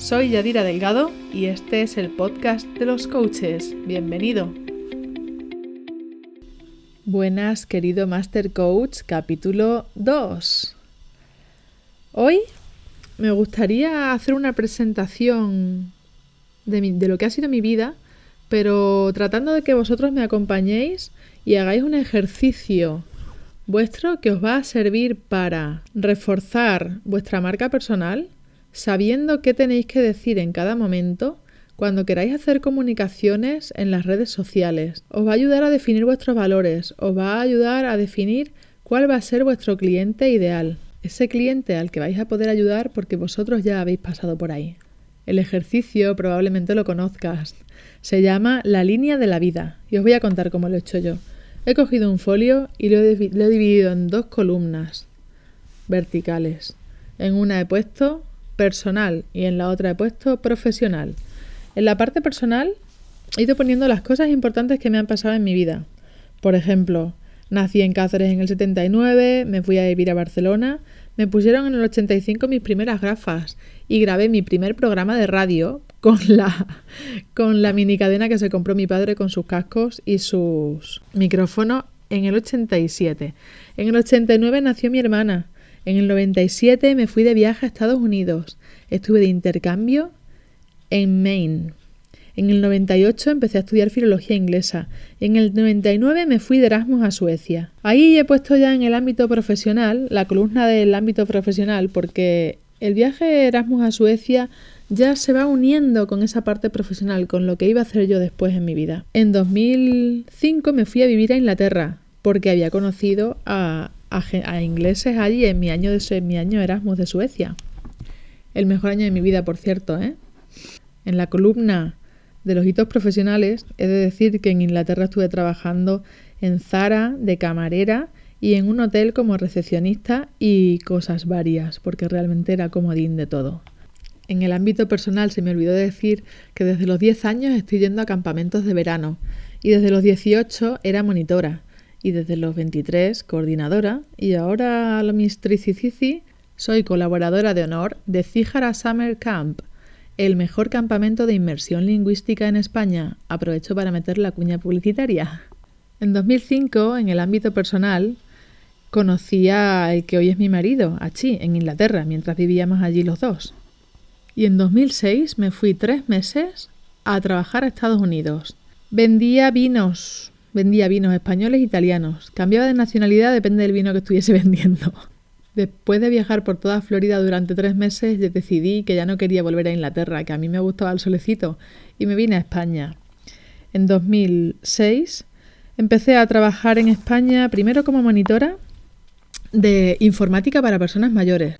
Soy Yadira Delgado y este es el podcast de los coaches. Bienvenido. Buenas, querido Master Coach, capítulo 2. Hoy me gustaría hacer una presentación de, de, lo que ha sido mi vida, pero tratando de que vosotros me acompañéis y hagáis un ejercicio vuestro que os va a servir para reforzar vuestra marca personal sabiendo qué tenéis que decir en cada momento cuando queráis hacer comunicaciones en las redes sociales. Os va a ayudar a definir vuestros valores, os va a ayudar a definir cuál va a ser vuestro cliente ideal, ese cliente al que vais a poder ayudar porque vosotros ya habéis pasado por ahí. El ejercicio probablemente lo conozcas. Se llama la línea de la vida y os voy a contar cómo lo he hecho yo. He cogido un folio y lo he, lo he dividido en dos columnas verticales. En una he puesto personal y en la otra he puesto profesional. En la parte personal he ido poniendo las cosas importantes que me han pasado en mi vida. Por ejemplo, nací en Cáceres en el 79, me fui a vivir a Barcelona, me pusieron en el 85 mis primeras gafas y grabé mi primer programa de radio con la, con la mini cadena que se compró mi padre con sus cascos y sus micrófonos en el 87. En el 89 nació mi hermana en el 97 me fui de viaje a Estados Unidos. Estuve de intercambio en Maine. En el 98 empecé a estudiar filología inglesa. En el 99 me fui de Erasmus a Suecia. Ahí he puesto ya en el ámbito profesional, la columna del ámbito profesional, porque el viaje de Erasmus a Suecia ya se va uniendo con esa parte profesional, con lo que iba a hacer yo después en mi vida. En 2005 me fui a vivir a Inglaterra, porque había conocido a, a, ingleses allí en mi año de mi año Erasmus de Suecia. El mejor año de mi vida, por cierto, ¿eh? En la columna de los hitos profesionales he de decir que en Inglaterra estuve trabajando en Zara de camarera y en un hotel como recepcionista y cosas varias, porque realmente era comodín de todo. En el ámbito personal se me olvidó decir que desde los 10 años estoy yendo a campamentos de verano y desde los 18 era monitora y desde los 23 coordinadora y ahora a la Mistricicici soy colaboradora de honor de Cijara Summer Camp, el mejor campamento de inmersión lingüística en España. Aprovecho para meter la cuña publicitaria. En 2005, en el ámbito personal, conocí a el que hoy es mi marido, Achi, en Inglaterra, mientras vivíamos allí los dos. Y en 2006 me fui tres meses a trabajar a Estados Unidos. Vendía vinos, Vendía vinos españoles e italianos. Cambiaba de nacionalidad depende del vino que estuviese vendiendo. Después de viajar por toda Florida durante tres meses, decidí que ya no quería volver a Inglaterra, que a mí me gustaba el solecito, y me vine a España. En 2006 empecé a trabajar en España primero como monitora de informática para personas mayores.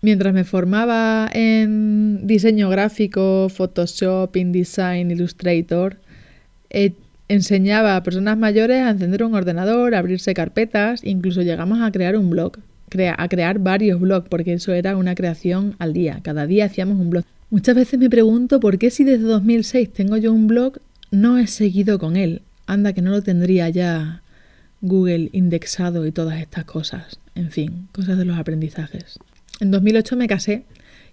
Mientras me formaba en diseño gráfico, Photoshop, InDesign, Illustrator, Enseñaba a personas mayores a encender un ordenador, a abrirse carpetas, incluso llegamos a crear un blog, a crear varios blogs, porque eso era una creación al día, cada día hacíamos un blog. Muchas veces me pregunto por qué si desde 2006 tengo yo un blog, no he seguido con él. Anda que no lo tendría ya Google indexado y todas estas cosas. En fin, cosas de los aprendizajes. En 2008 me casé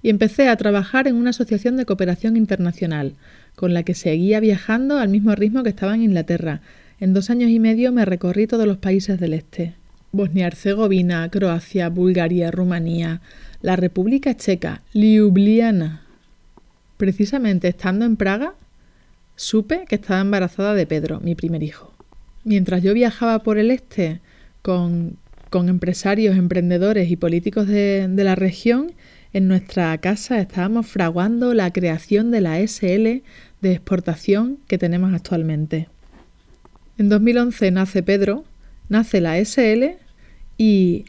y empecé a trabajar en una asociación de cooperación internacional, con la que seguía viajando al mismo ritmo que estaba en Inglaterra. En dos años y medio me recorrí todos los países del este. Bosnia-Herzegovina, Croacia, Bulgaria, Rumanía, la República Checa, Ljubljana. Precisamente estando en Praga, supe que estaba embarazada de Pedro, mi primer hijo. Mientras yo viajaba por el este con, con empresarios, emprendedores y políticos de, de la región, en nuestra casa estábamos fraguando la creación de la SL de exportación que tenemos actualmente. En 2011 nace Pedro, nace la SL y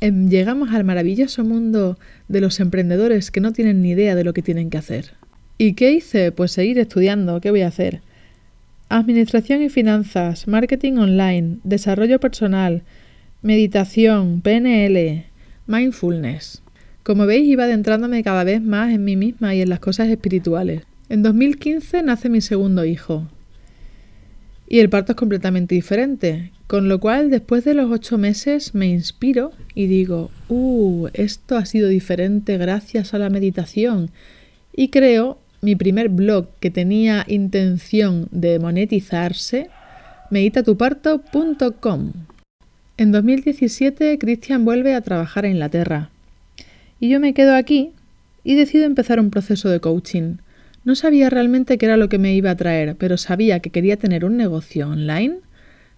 em, llegamos al maravilloso mundo de los emprendedores que no tienen ni idea de lo que tienen que hacer. ¿Y qué hice? Pues seguir estudiando. ¿Qué voy a hacer? Administración y finanzas, marketing online, desarrollo personal, meditación, PNL, mindfulness. Como veis, iba adentrándome cada vez más en mí misma y en las cosas espirituales. En 2015 nace mi segundo hijo. Y el parto es completamente diferente. Con lo cual, después de los ocho meses, me inspiro y digo, uh, esto ha sido diferente gracias a la meditación. Y creo mi primer blog que tenía intención de monetizarse, meditatuparto.com. En 2017, Christian vuelve a trabajar a Inglaterra. Y yo me quedo aquí y decido empezar un proceso de coaching. No sabía realmente qué era lo que me iba a traer, pero sabía que quería tener un negocio online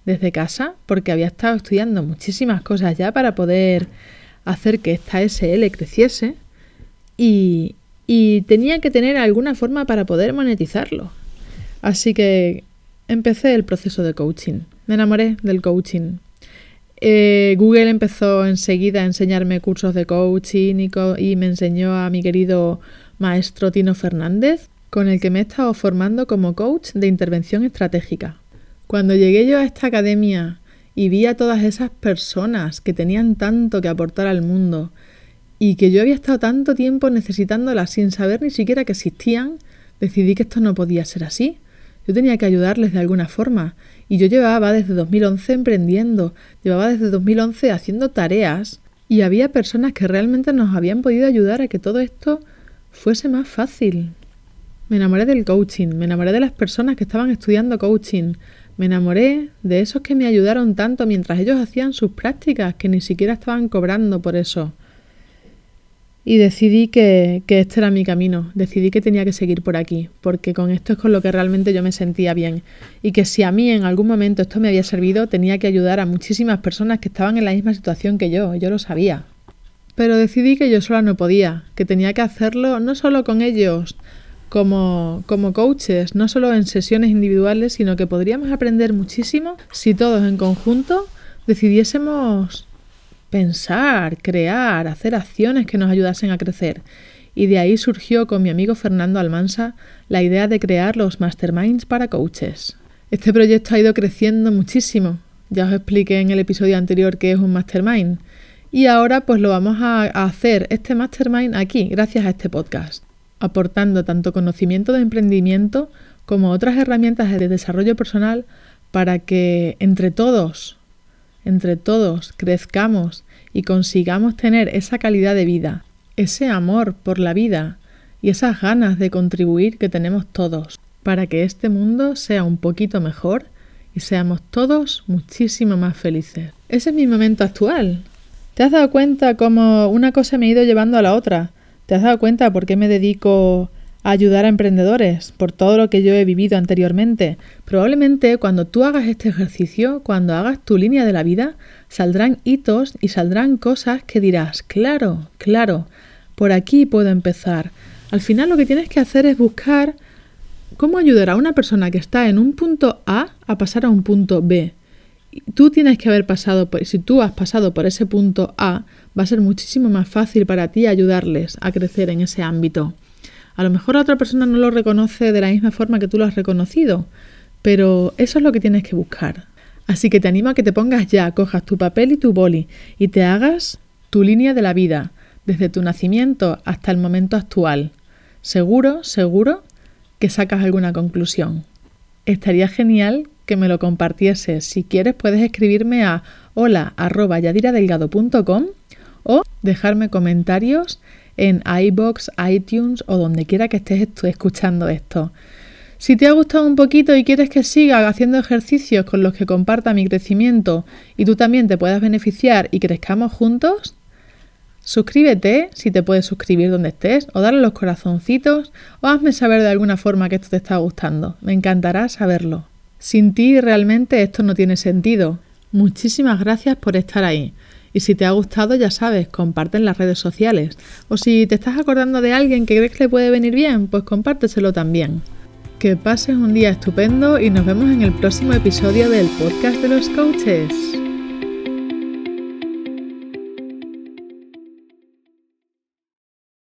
desde casa porque había estado estudiando muchísimas cosas ya para poder hacer que esta SL creciese y, y tenía que tener alguna forma para poder monetizarlo. Así que empecé el proceso de coaching. Me enamoré del coaching. Eh, Google empezó enseguida a enseñarme cursos de coaching y, y me enseñó a mi querido maestro Tino Fernández, con el que me he estado formando como coach de intervención estratégica. Cuando llegué yo a esta academia y vi a todas esas personas que tenían tanto que aportar al mundo y que yo había estado tanto tiempo necesitándolas sin saber ni siquiera que existían, decidí que esto no podía ser así. Yo tenía que ayudarles de alguna forma. Y yo llevaba desde 2011 emprendiendo, llevaba desde 2011 haciendo tareas. Y había personas que realmente nos habían podido ayudar a que todo esto fuese más fácil. Me enamoré del coaching, me enamoré de las personas que estaban estudiando coaching, me enamoré de esos que me ayudaron tanto mientras ellos hacían sus prácticas, que ni siquiera estaban cobrando por eso. Y decidí que, que, este era mi camino, decidí que tenía que seguir por aquí, porque con esto es con lo que realmente yo me sentía bien. Y que si a mí en algún momento esto me había servido, tenía que ayudar a muchísimas personas que estaban en la misma situación que yo, yo lo sabía. Pero decidí que yo sola no podía, que tenía que hacerlo no solo con ellos, como, como coaches, no solo en sesiones individuales, sino que podríamos aprender muchísimo si todos en conjunto decidiésemos pensar, crear, hacer acciones que nos ayudasen a crecer. Y de ahí surgió con mi amigo Fernando Almansa la idea de crear los masterminds para coaches. Este proyecto ha ido creciendo muchísimo. Ya os expliqué en el episodio anterior qué es un mastermind. Y ahora pues lo vamos a hacer este mastermind aquí, gracias a este podcast aportando tanto conocimiento de emprendimiento como otras herramientas de desarrollo personal para que entre todos, entre todos crezcamos y consigamos tener esa calidad de vida, ese amor por la vida y esas ganas de contribuir que tenemos todos para que este mundo sea un poquito mejor y seamos todos muchísimo más felices. Ese es mi momento actual. ¿Te has dado cuenta cómo una cosa me ha ido llevando a la otra? ¿Te has dado cuenta por qué me dedico ayudar a emprendedores? Por todo lo que yo he vivido anteriormente. Probablemente cuando tú hagas este ejercicio, cuando hagas tu línea de la vida, saldrán hitos y saldrán cosas que dirás, claro, claro, por aquí puedo empezar. Al final lo que tienes que hacer es buscar cómo ayudar a una persona que está en un punto A a pasar a un punto B. Tú tienes que haber pasado si tú has pasado por ese punto A, va a ser muchísimo más fácil para ti ayudarles a crecer en ese ámbito. A lo mejor la otra persona no lo reconoce de la misma forma que tú lo has reconocido, pero eso es lo que tienes que buscar. Así que te animo a que te pongas ya, cojas tu papel y tu boli y te hagas tu línea de la vida, desde tu nacimiento hasta el momento actual. Seguro, seguro que sacas alguna conclusión. Estaría genial que me lo compartieses. Si quieres puedes escribirme a hola.yadiradelgado.com o dejarme comentarios en iBox, iTunes o donde quiera que estés escuchando esto. Si te ha gustado un poquito y quieres que siga haciendo ejercicios con los que comparta mi crecimiento y tú también te puedas beneficiar y crezcamos juntos, suscríbete si te puedes suscribir donde estés o darle los corazoncitos o hazme saber de alguna forma que esto te está gustando. Me encantará saberlo. Sin ti realmente esto no tiene sentido. Muchísimas gracias por estar ahí. Y si te ha gustado, ya sabes, comparte en las redes sociales. O si te estás acordando de alguien que crees que le puede venir bien, pues compárteselo también. Que pases un día estupendo y nos vemos en el próximo episodio del podcast de los coaches.